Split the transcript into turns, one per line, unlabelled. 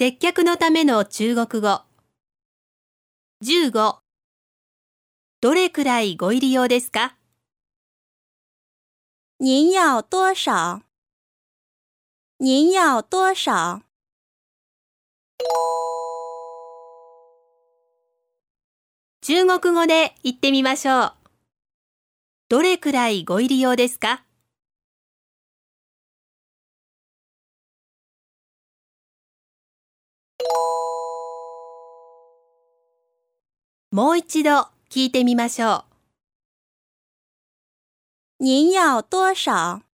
接客のための中国語。15どれくらいご入り用ですか？
您要多少？您要多少？
中国語で言ってみましょう。どれくらいご入り用ですか？もう一度聞いてみましょう。
您要多少？